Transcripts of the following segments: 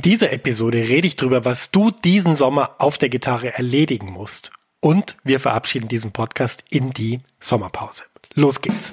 In dieser Episode rede ich darüber, was du diesen Sommer auf der Gitarre erledigen musst. Und wir verabschieden diesen Podcast in die Sommerpause. Los geht's.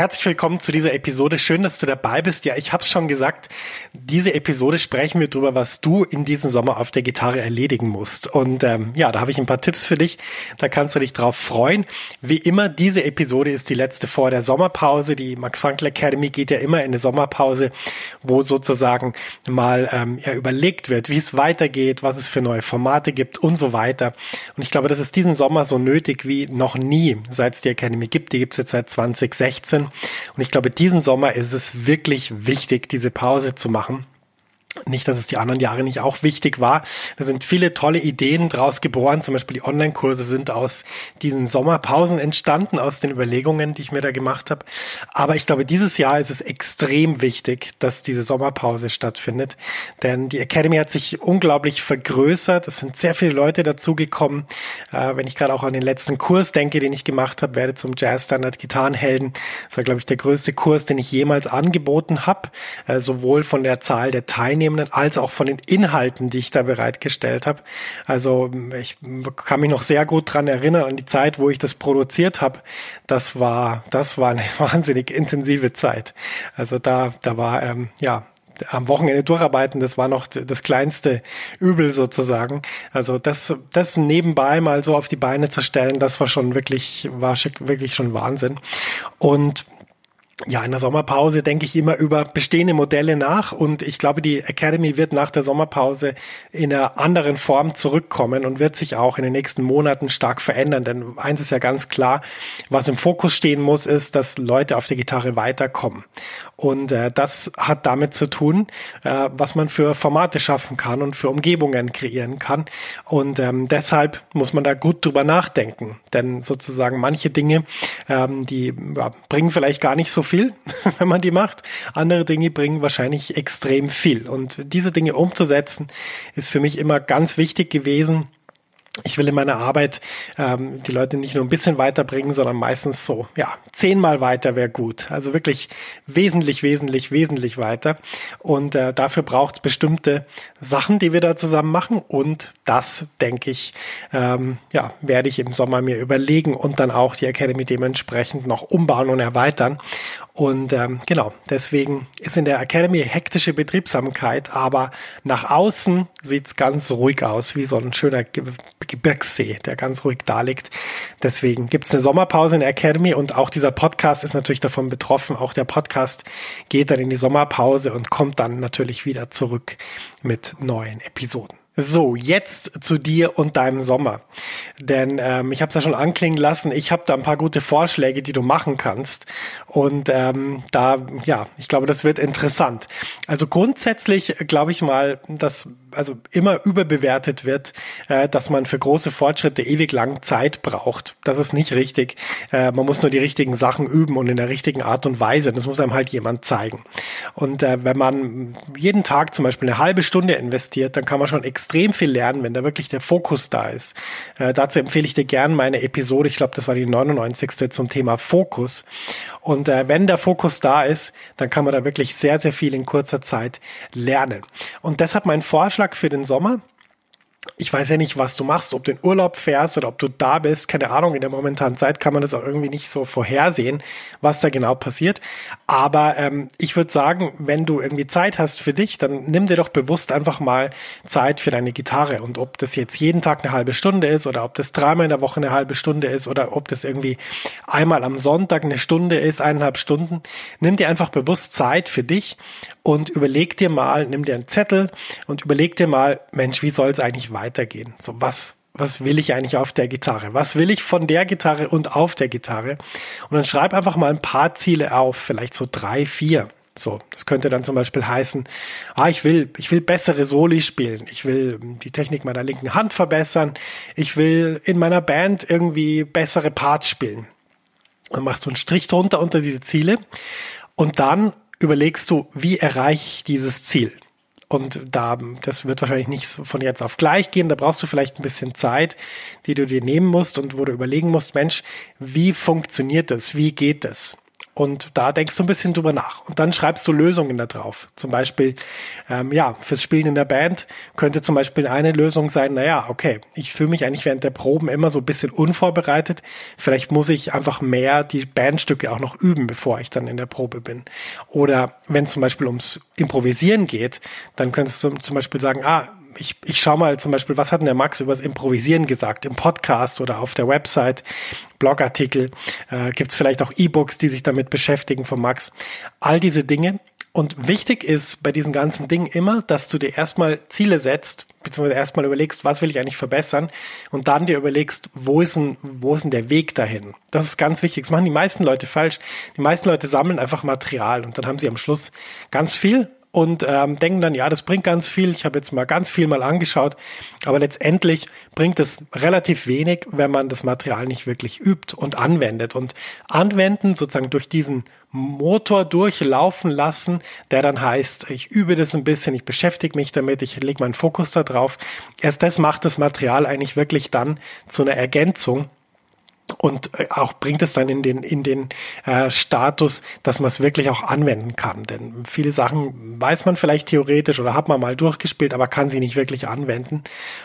Herzlich willkommen zu dieser Episode. Schön, dass du dabei bist. Ja, ich habe es schon gesagt, diese Episode sprechen wir darüber, was du in diesem Sommer auf der Gitarre erledigen musst. Und ähm, ja, da habe ich ein paar Tipps für dich. Da kannst du dich drauf freuen. Wie immer, diese Episode ist die letzte vor der Sommerpause. Die Max Frankl Academy geht ja immer in eine Sommerpause, wo sozusagen mal ähm, ja, überlegt wird, wie es weitergeht, was es für neue Formate gibt und so weiter. Und ich glaube, das ist diesen Sommer so nötig wie noch nie, seit es die Academy gibt. Die gibt es jetzt seit 2016. Und ich glaube, diesen Sommer ist es wirklich wichtig, diese Pause zu machen nicht, dass es die anderen Jahre nicht auch wichtig war. Da sind viele tolle Ideen draus geboren. Zum Beispiel die Online-Kurse sind aus diesen Sommerpausen entstanden, aus den Überlegungen, die ich mir da gemacht habe. Aber ich glaube, dieses Jahr ist es extrem wichtig, dass diese Sommerpause stattfindet. Denn die Academy hat sich unglaublich vergrößert. Es sind sehr viele Leute dazugekommen. Äh, wenn ich gerade auch an den letzten Kurs denke, den ich gemacht habe, werde zum Jazz-Standard Gitarrenhelden. Das war, glaube ich, der größte Kurs, den ich jemals angeboten habe. Äh, sowohl von der Zahl der Teilnehmer Teilnehmenden als auch von den Inhalten, die ich da bereitgestellt habe. Also ich kann mich noch sehr gut dran erinnern an die Zeit, wo ich das produziert habe. Das war, das war eine wahnsinnig intensive Zeit. Also da, da war ähm, ja am Wochenende durcharbeiten, das war noch das kleinste Übel sozusagen. Also das, das nebenbei mal so auf die Beine zu stellen, das war schon wirklich, war wirklich schon Wahnsinn. Und ja, in der Sommerpause denke ich immer über bestehende Modelle nach und ich glaube, die Academy wird nach der Sommerpause in einer anderen Form zurückkommen und wird sich auch in den nächsten Monaten stark verändern. Denn eins ist ja ganz klar, was im Fokus stehen muss, ist, dass Leute auf der Gitarre weiterkommen. Und äh, das hat damit zu tun, äh, was man für Formate schaffen kann und für Umgebungen kreieren kann. Und ähm, deshalb muss man da gut drüber nachdenken. Denn sozusagen manche Dinge, ähm, die ja, bringen vielleicht gar nicht so viel, wenn man die macht. Andere Dinge bringen wahrscheinlich extrem viel. Und diese Dinge umzusetzen, ist für mich immer ganz wichtig gewesen ich will in meiner Arbeit ähm, die Leute nicht nur ein bisschen weiterbringen, sondern meistens so, ja, zehnmal weiter wäre gut. Also wirklich wesentlich, wesentlich, wesentlich weiter. Und äh, dafür braucht es bestimmte Sachen, die wir da zusammen machen. Und das, denke ich, ähm, ja, werde ich im Sommer mir überlegen und dann auch die Academy dementsprechend noch umbauen und erweitern. Und ähm, genau, deswegen ist in der Academy hektische Betriebsamkeit, aber nach außen sieht's ganz ruhig aus, wie so ein schöner Ge Gebirgssee, der ganz ruhig da liegt. Deswegen gibt's eine Sommerpause in der Academy und auch dieser Podcast ist natürlich davon betroffen. Auch der Podcast geht dann in die Sommerpause und kommt dann natürlich wieder zurück mit neuen Episoden. So, jetzt zu dir und deinem Sommer. Denn ähm, ich habe es ja schon anklingen lassen, ich habe da ein paar gute Vorschläge, die du machen kannst. Und ähm, da, ja, ich glaube, das wird interessant. Also grundsätzlich glaube ich mal, dass also immer überbewertet wird, äh, dass man für große Fortschritte ewig lang Zeit braucht. Das ist nicht richtig. Äh, man muss nur die richtigen Sachen üben und in der richtigen Art und Weise. Das muss einem halt jemand zeigen. Und äh, wenn man jeden Tag zum Beispiel eine halbe Stunde investiert, dann kann man schon extrem viel lernen, wenn da wirklich der Fokus da ist. Äh, dazu empfehle ich dir gern meine Episode, ich glaube, das war die 99. zum Thema Fokus. Und äh, wenn der Fokus da ist, dann kann man da wirklich sehr, sehr viel in kurzer Zeit lernen. Und deshalb mein Vorschlag für den Sommer, ich weiß ja nicht, was du machst, ob du in Urlaub fährst oder ob du da bist, keine Ahnung, in der momentanen Zeit kann man das auch irgendwie nicht so vorhersehen, was da genau passiert. Aber ähm, ich würde sagen, wenn du irgendwie Zeit hast für dich, dann nimm dir doch bewusst einfach mal Zeit für deine Gitarre. Und ob das jetzt jeden Tag eine halbe Stunde ist oder ob das dreimal in der Woche eine halbe Stunde ist oder ob das irgendwie einmal am Sonntag eine Stunde ist, eineinhalb Stunden, nimm dir einfach bewusst Zeit für dich und überleg dir mal, nimm dir einen Zettel und überleg dir mal, Mensch, wie soll es eigentlich weitergehen? So, was, was will ich eigentlich auf der Gitarre? Was will ich von der Gitarre und auf der Gitarre? Und dann schreib einfach mal ein paar Ziele auf, vielleicht so drei, vier. So, das könnte dann zum Beispiel heißen, ah, ich will, ich will bessere Soli spielen. Ich will die Technik meiner linken Hand verbessern. Ich will in meiner Band irgendwie bessere Parts spielen. Und machst so einen Strich drunter unter diese Ziele. Und dann überlegst du, wie erreiche ich dieses Ziel? Und da, das wird wahrscheinlich nicht von jetzt auf gleich gehen. Da brauchst du vielleicht ein bisschen Zeit, die du dir nehmen musst und wo du überlegen musst, Mensch, wie funktioniert das? Wie geht das? Und da denkst du ein bisschen drüber nach. Und dann schreibst du Lösungen da drauf. Zum Beispiel, ähm, ja, fürs Spielen in der Band könnte zum Beispiel eine Lösung sein, naja, okay, ich fühle mich eigentlich während der Proben immer so ein bisschen unvorbereitet. Vielleicht muss ich einfach mehr die Bandstücke auch noch üben, bevor ich dann in der Probe bin. Oder wenn es zum Beispiel ums Improvisieren geht, dann könntest du zum Beispiel sagen, ah, ich, ich schau mal zum Beispiel, was hat denn der Max über das Improvisieren gesagt im Podcast oder auf der Website, Blogartikel, äh, gibt es vielleicht auch E-Books, die sich damit beschäftigen von Max. All diese Dinge. Und wichtig ist bei diesen ganzen Dingen immer, dass du dir erstmal Ziele setzt, beziehungsweise erstmal überlegst, was will ich eigentlich verbessern und dann dir überlegst, wo ist denn, wo ist denn der Weg dahin? Das ist ganz wichtig. Das machen die meisten Leute falsch. Die meisten Leute sammeln einfach Material und dann haben sie am Schluss ganz viel und ähm, denken dann, ja, das bringt ganz viel. Ich habe jetzt mal ganz viel mal angeschaut, aber letztendlich bringt es relativ wenig, wenn man das Material nicht wirklich übt und anwendet. Und anwenden sozusagen durch diesen Motor durchlaufen lassen, der dann heißt, ich übe das ein bisschen, ich beschäftige mich damit, ich lege meinen Fokus da drauf. Erst das macht das Material eigentlich wirklich dann zu einer Ergänzung und äh, auch bringt es dann in den in den äh, Status, dass man es wirklich auch anwenden kann. Denn viele Sachen weiß man vielleicht theoretisch oder hat man mal durchgespielt, aber kann sie nicht wirklich anwenden.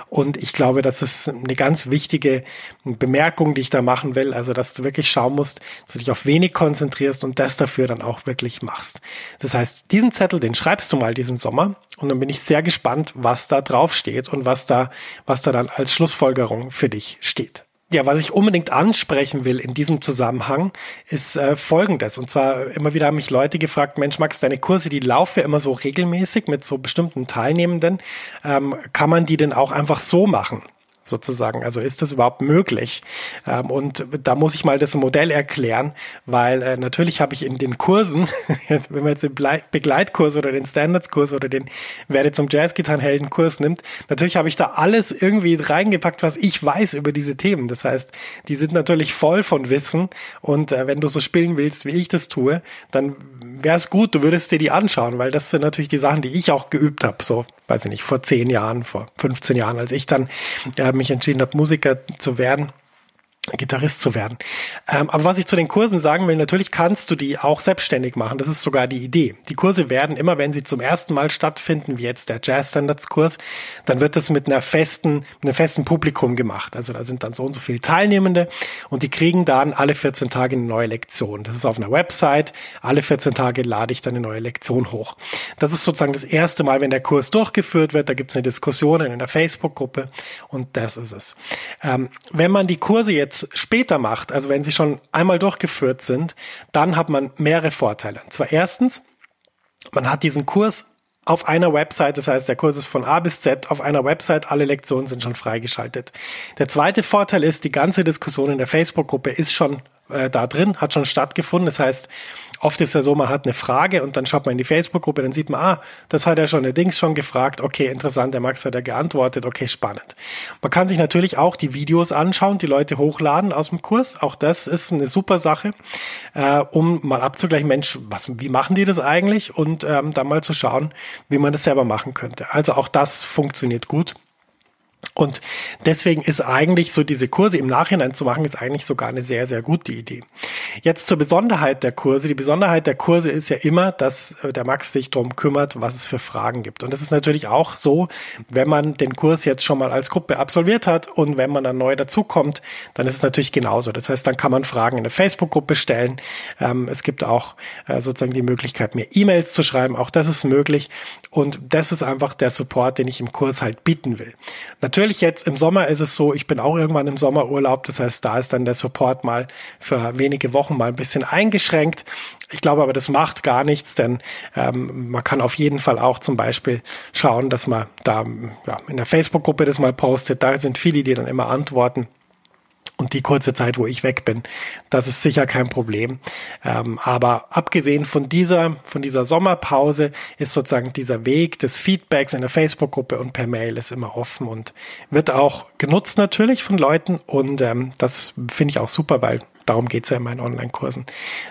Und ich glaube, das ist eine ganz wichtige Bemerkung, die ich da machen will. Also, dass du wirklich schauen musst, dass du dich auf wenig konzentrierst und das dafür dann auch wirklich machst. Das heißt, diesen Zettel, den schreibst du mal diesen Sommer und dann bin ich sehr gespannt, was da drauf steht und was da was da dann als Schlussfolgerung für dich steht. Ja, was ich unbedingt ansprechen will in diesem Zusammenhang, ist äh, Folgendes. Und zwar immer wieder haben mich Leute gefragt, Mensch, Max, deine Kurse, die laufen ja immer so regelmäßig mit so bestimmten Teilnehmenden. Ähm, kann man die denn auch einfach so machen? Sozusagen. Also ist das überhaupt möglich? Ähm, und da muss ich mal das Modell erklären, weil äh, natürlich habe ich in den Kursen, wenn man jetzt den Begleitkurs oder den Standardskurs oder den Werde zum Jazzgitarrenhelden-Kurs nimmt, natürlich habe ich da alles irgendwie reingepackt, was ich weiß über diese Themen. Das heißt, die sind natürlich voll von Wissen und äh, wenn du so spielen willst, wie ich das tue, dann wäre es gut, du würdest dir die anschauen, weil das sind natürlich die Sachen, die ich auch geübt habe. So weiß ich nicht, vor zehn Jahren, vor 15 Jahren, als ich dann äh, mich entschieden habe, Musiker zu werden. Gitarrist zu werden. Ähm, aber was ich zu den Kursen sagen will, natürlich kannst du die auch selbstständig machen. Das ist sogar die Idee. Die Kurse werden immer, wenn sie zum ersten Mal stattfinden, wie jetzt der Jazz Standards Kurs, dann wird das mit einer festen, mit einem festen Publikum gemacht. Also da sind dann so und so viele Teilnehmende und die kriegen dann alle 14 Tage eine neue Lektion. Das ist auf einer Website. Alle 14 Tage lade ich dann eine neue Lektion hoch. Das ist sozusagen das erste Mal, wenn der Kurs durchgeführt wird. Da gibt es eine Diskussion in einer Facebook-Gruppe und das ist es. Ähm, wenn man die Kurse jetzt später macht, also wenn sie schon einmal durchgeführt sind, dann hat man mehrere Vorteile. Und zwar erstens, man hat diesen Kurs auf einer Website, das heißt, der Kurs ist von A bis Z auf einer Website, alle Lektionen sind schon freigeschaltet. Der zweite Vorteil ist, die ganze Diskussion in der Facebook-Gruppe ist schon äh, da drin, hat schon stattgefunden. Das heißt, oft ist ja so, man hat eine Frage und dann schaut man in die Facebook-Gruppe, dann sieht man, ah, das hat er schon, der Dings schon gefragt, okay, interessant, der Max hat ja geantwortet, okay, spannend. Man kann sich natürlich auch die Videos anschauen, die Leute hochladen aus dem Kurs. Auch das ist eine super Sache, äh, um mal abzugleichen, Mensch, was, wie machen die das eigentlich? Und ähm, dann mal zu schauen, wie man das selber machen könnte. Also auch das funktioniert gut. Und deswegen ist eigentlich so diese Kurse im Nachhinein zu machen, ist eigentlich sogar eine sehr, sehr gute Idee. Jetzt zur Besonderheit der Kurse. Die Besonderheit der Kurse ist ja immer, dass äh, der Max sich darum kümmert, was es für Fragen gibt. Und das ist natürlich auch so, wenn man den Kurs jetzt schon mal als Gruppe absolviert hat und wenn man dann neu dazukommt, dann ist es natürlich genauso. Das heißt, dann kann man Fragen in der Facebook-Gruppe stellen. Ähm, es gibt auch äh, sozusagen die Möglichkeit, mir E-Mails zu schreiben. Auch das ist möglich. Und das ist einfach der Support, den ich im Kurs halt bieten will. Natürlich jetzt im Sommer ist es so, ich bin auch irgendwann im Sommerurlaub, das heißt, da ist dann der Support mal für wenige Wochen mal ein bisschen eingeschränkt. Ich glaube aber, das macht gar nichts, denn ähm, man kann auf jeden Fall auch zum Beispiel schauen, dass man da ja, in der Facebook-Gruppe das mal postet. Da sind viele, die dann immer antworten und die kurze Zeit, wo ich weg bin. Das ist sicher kein Problem. Ähm, aber abgesehen von dieser, von dieser Sommerpause ist sozusagen dieser Weg des Feedbacks in der Facebook-Gruppe und per Mail ist immer offen und wird auch genutzt natürlich von Leuten. Und ähm, das finde ich auch super, weil darum geht's ja in meinen Online-Kursen,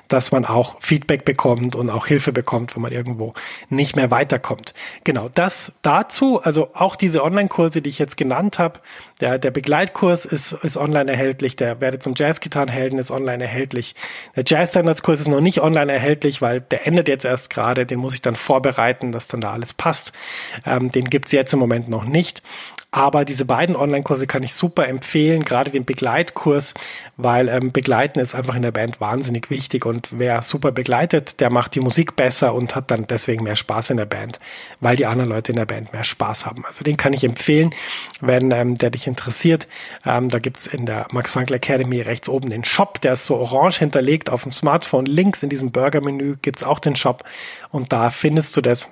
dass man auch Feedback bekommt und auch Hilfe bekommt, wenn man irgendwo nicht mehr weiterkommt. Genau, das dazu, also auch diese Online-Kurse, die ich jetzt genannt habe, der, der Begleitkurs ist, ist online erhältlich, der Werde zum Jazzgitarrenhelden ist online erhältlich. Der Jazz-Standards-Kurs ist noch nicht online erhältlich, weil der endet jetzt erst gerade, den muss ich dann vorbereiten, dass dann da alles passt. Ähm, den gibt's jetzt im Moment noch nicht. Aber diese beiden Online-Kurse kann ich super empfehlen, gerade den Begleitkurs, weil ähm, Begleiten ist einfach in der Band wahnsinnig wichtig und wer super begleitet, der macht die Musik besser und hat dann deswegen mehr Spaß in der Band, weil die anderen Leute in der Band mehr Spaß haben. Also den kann ich empfehlen, wenn ähm, der dich interessiert. Ähm, da gibt's in der Max Frankl Academy rechts oben den Shop, der ist so orange hinterlegt auf dem Smartphone. Links in diesem Burger-Menü gibt's auch den Shop und da findest du das.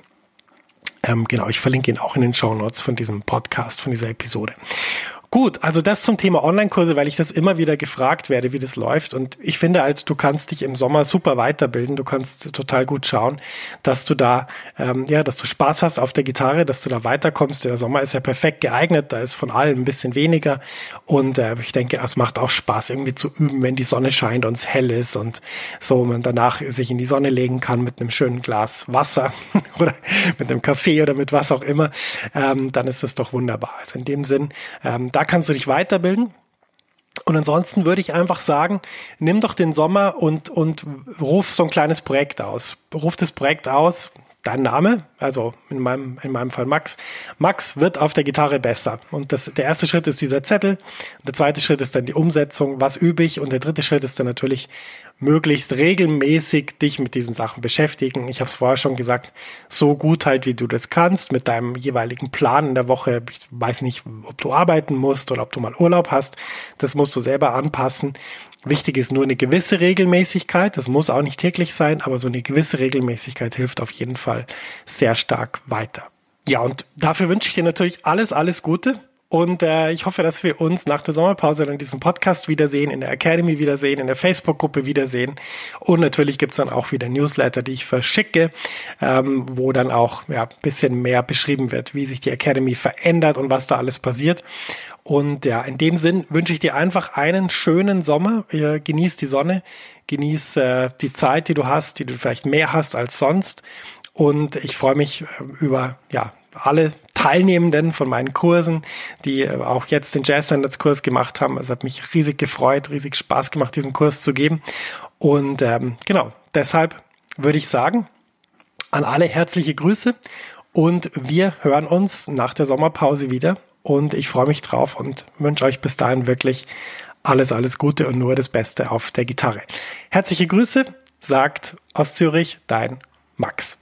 Ähm, genau, ich verlinke ihn auch in den Show Notes von diesem Podcast, von dieser Episode. Gut, also das zum Thema Online-Kurse, weil ich das immer wieder gefragt werde, wie das läuft. Und ich finde halt, du kannst dich im Sommer super weiterbilden. Du kannst total gut schauen, dass du da, ähm, ja, dass du Spaß hast auf der Gitarre, dass du da weiterkommst. Der Sommer ist ja perfekt geeignet. Da ist von allem ein bisschen weniger. Und äh, ich denke, es macht auch Spaß, irgendwie zu üben, wenn die Sonne scheint und es hell ist und so man danach sich in die Sonne legen kann mit einem schönen Glas Wasser oder mit einem Kaffee oder mit was auch immer. Ähm, dann ist das doch wunderbar. Also in dem Sinn, ähm, da kannst du dich weiterbilden. Und ansonsten würde ich einfach sagen, nimm doch den Sommer und, und ruf so ein kleines Projekt aus. Ruf das Projekt aus, dein Name, also in meinem, in meinem Fall Max. Max wird auf der Gitarre besser. Und das, der erste Schritt ist dieser Zettel. Der zweite Schritt ist dann die Umsetzung, was übe ich. Und der dritte Schritt ist dann natürlich möglichst regelmäßig dich mit diesen Sachen beschäftigen. Ich habe es vorher schon gesagt, so gut halt, wie du das kannst, mit deinem jeweiligen Plan in der Woche. Ich weiß nicht, ob du arbeiten musst oder ob du mal Urlaub hast. Das musst du selber anpassen. Wichtig ist nur eine gewisse Regelmäßigkeit. Das muss auch nicht täglich sein, aber so eine gewisse Regelmäßigkeit hilft auf jeden Fall sehr stark weiter. Ja, und dafür wünsche ich dir natürlich alles, alles Gute. Und äh, ich hoffe, dass wir uns nach der Sommerpause dann diesen Podcast wiedersehen, in der Academy wiedersehen, in der Facebook-Gruppe wiedersehen. Und natürlich gibt's dann auch wieder Newsletter, die ich verschicke, ähm, wo dann auch ja, bisschen mehr beschrieben wird, wie sich die Academy verändert und was da alles passiert. Und ja, in dem Sinn wünsche ich dir einfach einen schönen Sommer. Genieß die Sonne, genieß äh, die Zeit, die du hast, die du vielleicht mehr hast als sonst. Und ich freue mich äh, über ja alle Teilnehmenden von meinen Kursen, die äh, auch jetzt den Jazz Standards Kurs gemacht haben. Es hat mich riesig gefreut, riesig Spaß gemacht, diesen Kurs zu geben. Und ähm, genau, deshalb würde ich sagen, an alle herzliche Grüße und wir hören uns nach der Sommerpause wieder. Und ich freue mich drauf und wünsche euch bis dahin wirklich alles, alles Gute und nur das Beste auf der Gitarre. Herzliche Grüße, sagt aus Zürich dein Max.